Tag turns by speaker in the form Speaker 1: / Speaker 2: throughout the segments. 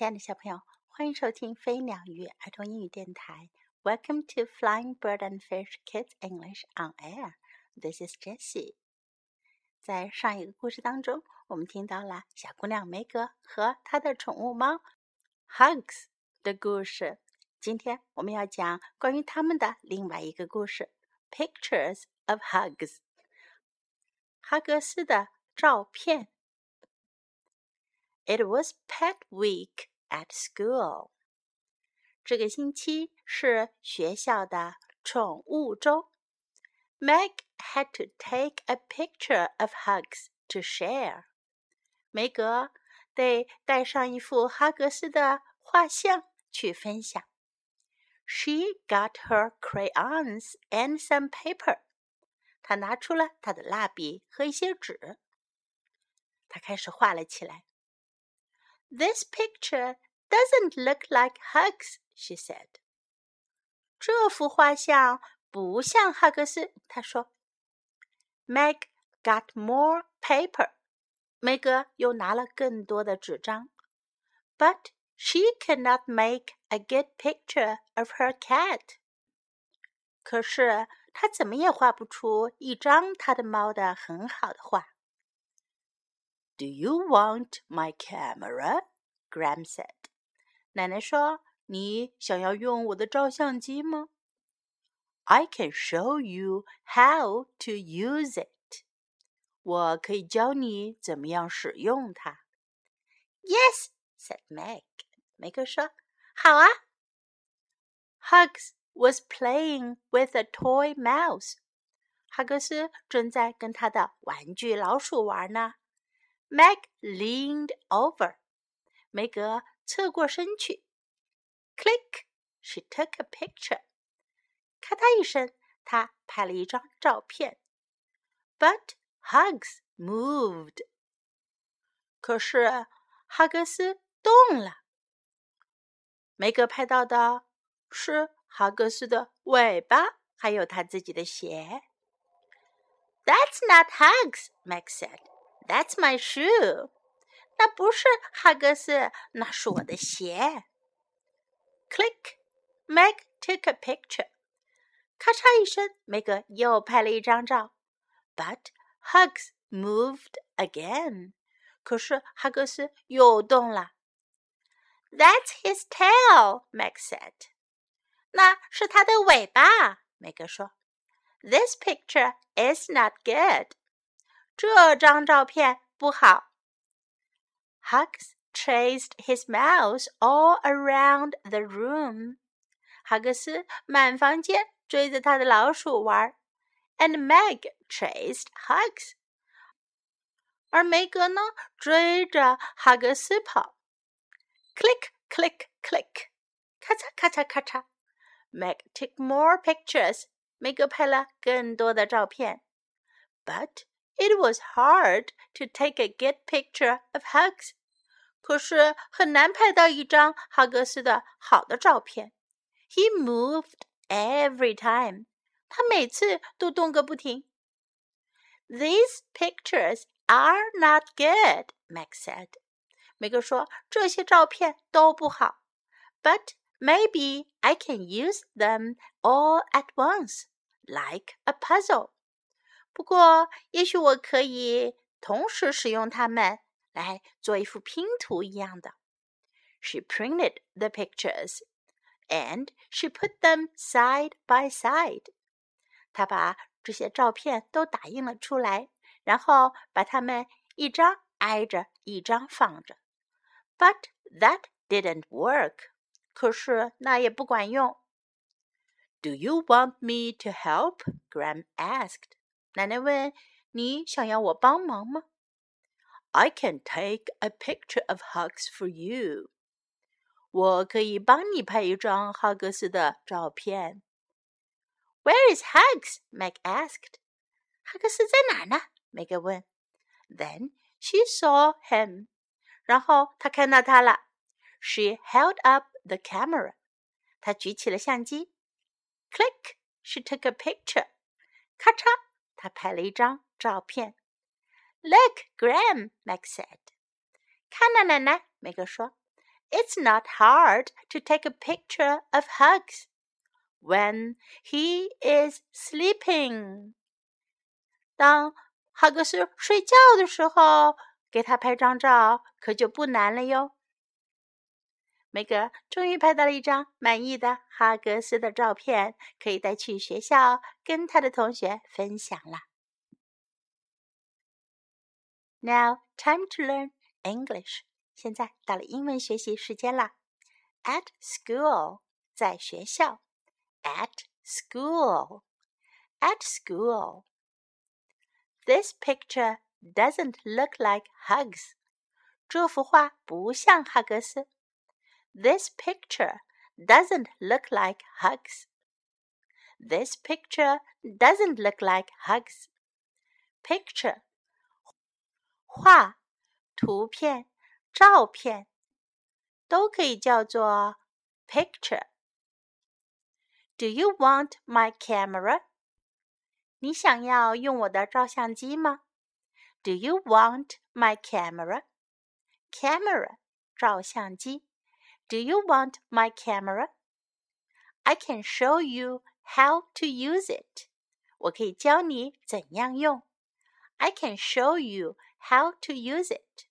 Speaker 1: 亲爱的小朋友，欢迎收听飞鸟与儿童英语电台。Welcome to Flying Bird and Fish Kids English on Air. This is Jessie. 在上一个故事当中，我们听到了小姑娘梅格和她的宠物猫 Hugs 的故事。今天我们要讲关于他们的另外一个故事：Pictures of Hugs。哈格斯的照片。It was Pet Week at school。这个星期是学校的宠物周。Meg had to take a picture of Hugs to share。梅格得带上一幅哈格斯的画像去分享。She got her crayons and some paper。她拿出了她的蜡笔和一些纸。她开始画了起来。this picture doesn't look like Hugs," she said. "这幅画像不像哈格斯。"他说。Meg got more paper. 梅格又拿了更多的纸张。But she cannot make a good picture of her cat. 可是她怎么也画不出一张她的猫的很好的画。Do you want my camera? Gram said. 奶奶说：“你想要用我的照相机吗？”I can show you how to use it. 我可以教你怎么样使用它。Yes, said Meg. 梅格说：“好啊。” Hugs was playing with a toy mouse. 哈格斯正在跟他的玩具老鼠玩呢。Meg leaned over. 梅格 侧过身去。Click, she took a picture. 咔嗒一声，她拍了一张照片。But Hugs moved. 可是哈格斯动了。梅格拍到的是哈格斯的尾巴，还有他自己的鞋。That's not Hugs, Meg said. That's my shoe. 那不是哈格斯，那是我的鞋。Click, Meg took a picture. 咔嚓一声，梅格又拍了一张照。But Hugs moved again. 可是哈格斯又动了。That's his tail, Meg said. 那是他的尾巴，梅格说。This picture is not good. 这张照片不好。 Hugs chased his mouse all around the room. 哈格斯满房间追着他的老鼠玩，and Meg chased Hugs. 而梅格呢，追着哈格斯跑。Click, click, click，咔嚓咔嚓咔嚓。Meg took more pictures. 梅格拍了更多的照片。But it was hard to take a good picture of Hugs. 可是很难拍到一张哈格斯的好的照片。He moved every time. 他每次都动个不停。These pictures are not good, Meg said. 梅格说这些照片都不好。But maybe I can use them all at once, like a puzzle. 不过，也许我可以同时使用它们来做一幅拼图一样的。She printed the pictures and she put them side by side. 她把这些照片都打印了出来，然后把它们一张挨着一张放着。But that didn't work. 可是那也不管用。Do you want me to help? Gram asked. 奶奶问：“你想要我帮忙吗？”I can take a picture of Hugs for you。我可以帮你拍一张哈格斯的照片。Where is Hugs? Meg asked. 哈格斯在哪呢？？”Meg 问。Then she saw him. 然后她看到他了。She held up the camera. 她举起了相机。Click! She took a picture. 咔嚓！他拍了一张照片。Look, Gram, Meg said. 看啊，奶奶，梅格说。It's not hard to take a picture of Hugs when he is sleeping. 当哈格斯睡觉的时候，给他拍张照可就不难了哟。梅格终于拍到了一张满意的哈格斯的照片，可以带去学校跟他的同学分享了。Now time to learn English。现在到了英文学习时间啦。At school，在学校。At school，at school。This picture doesn't look like hugs。这幅画不像哈格斯。This picture doesn't look like hugs. This picture doesn't look like hugs. Picture 画、图片、照片都可以叫做 picture。Do you want my camera？你想要用我的照相机吗？Do you want my camera? Camera 照相机。 Do you want my camera? I can show you how to use it. 我可以教你怎样用。I can show you how to use it.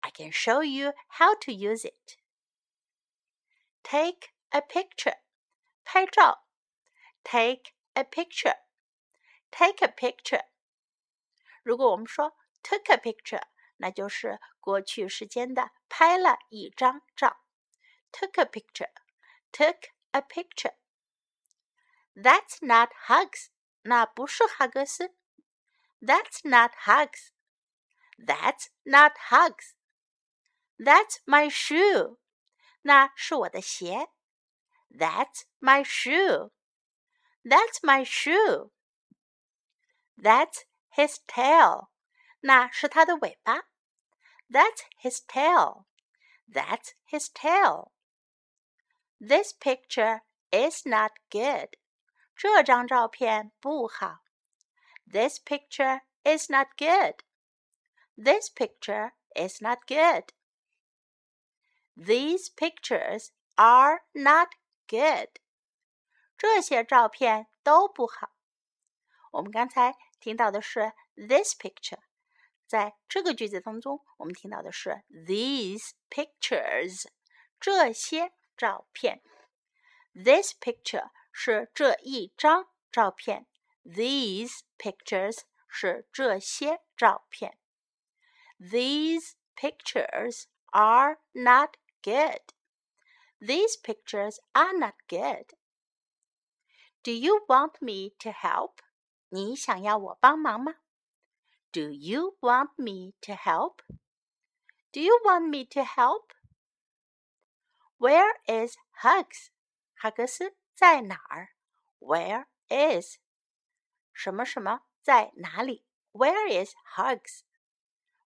Speaker 1: I can show you how to use it. Take a picture. 拍照。Take a picture. Take a picture. 如果我们说 took a picture，那就是过去时间的拍了一张照。 Took a picture. Took a picture. That's not hugs. 那不是哈格斯。That's not hugs. That's not hugs. That's my shoe. 那是我的鞋。That's my shoe. That's my shoe. That's his tail. 那是他的尾巴。That's his tail. That's his tail. This picture is not good. 这张照片不好。This picture is not good. This picture is not good. These pictures are not good. 这些照片都不好。我们刚才听到的是 this picture，在这个句子当中，我们听到的是 these pictures，这些 照片。This picture 是这一张照片，these pictures 是这些照片。These pictures are not good. These pictures are not good. Do you want me to help? 你想要我帮忙吗？Do you want me to help? Do you want me to help? Where is Hugs? 哈格斯在哪儿？Where is 什么什么在哪里？Where is Hugs?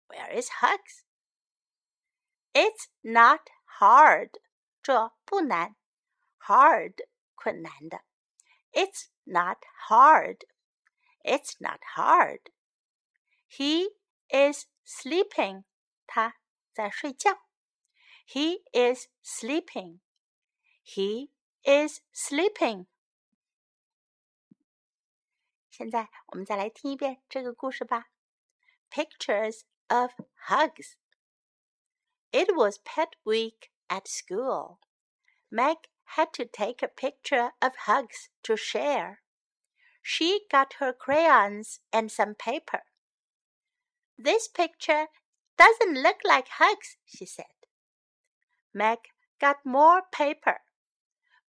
Speaker 1: Where is Hugs? It's not hard. 这不难，hard 困难的。It's not hard. It's not hard. He is sleeping. 他在睡觉。 He is sleeping. He is sleeping. 现在我们再来听一遍这个故事吧。Pictures of hugs. It was pet week at school. Meg had to take a picture of hugs to share. She got her crayons and some paper. This picture doesn't look like hugs, she said. Meg got more paper,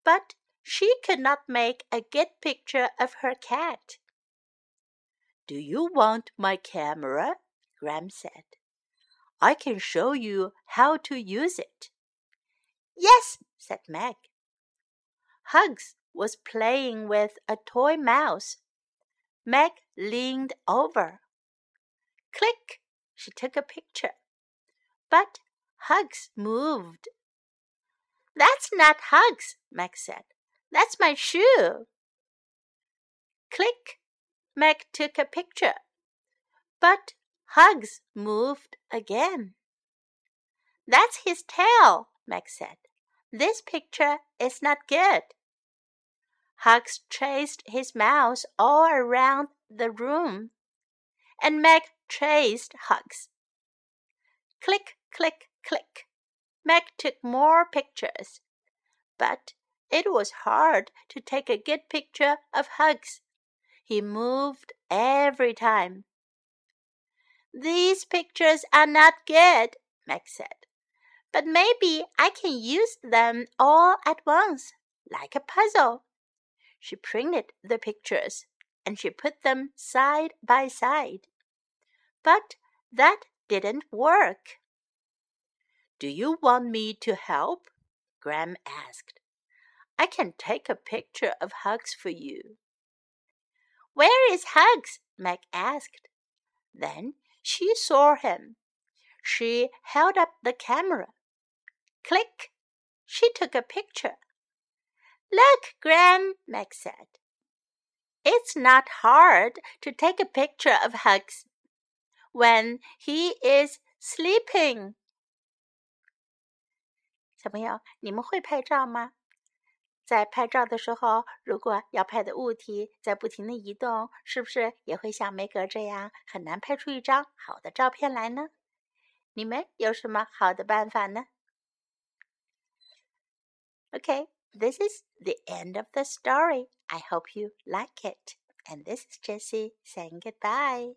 Speaker 1: but she could not make a good picture of her cat. Do you want my camera? Gram said. I can show you how to use it. Yes, said Meg. Hugs was playing with a toy mouse. Meg leaned over. Click! She took a picture. But Hugs moved. That's not Hugs, Meg said. That's my shoe. Click! Meg took a picture. But Hugs moved again. That's his tail, Meg said. This picture is not good. Hugs chased his mouse all around the room, and Meg chased Hugs. Click, click, click. Meg took more pictures, but it was hard to take a good picture of Hugs. He moved every time. These pictures are not good, Meg said, but maybe I can use them all at once, like a puzzle. She printed the pictures and she put them side by side. But that didn't work. Do you want me to help? Gram asked. I can take a picture of Hugs for you. Where is Hugs? Meg asked. Then she saw him. She held up the camera. Click! She took a picture. Look, Gram, Meg said. It's not hard to take a picture of Hugs when he is sleeping. 小朋友，你们会拍照吗？在拍照的时候，如果要拍的物体在不停的移动，是不是也会像梅格这样很难拍出一张好的照片来呢？你们有什么好的办法呢？Okay, this is the end of the story. I hope you like it. And this is Jessie saying goodbye.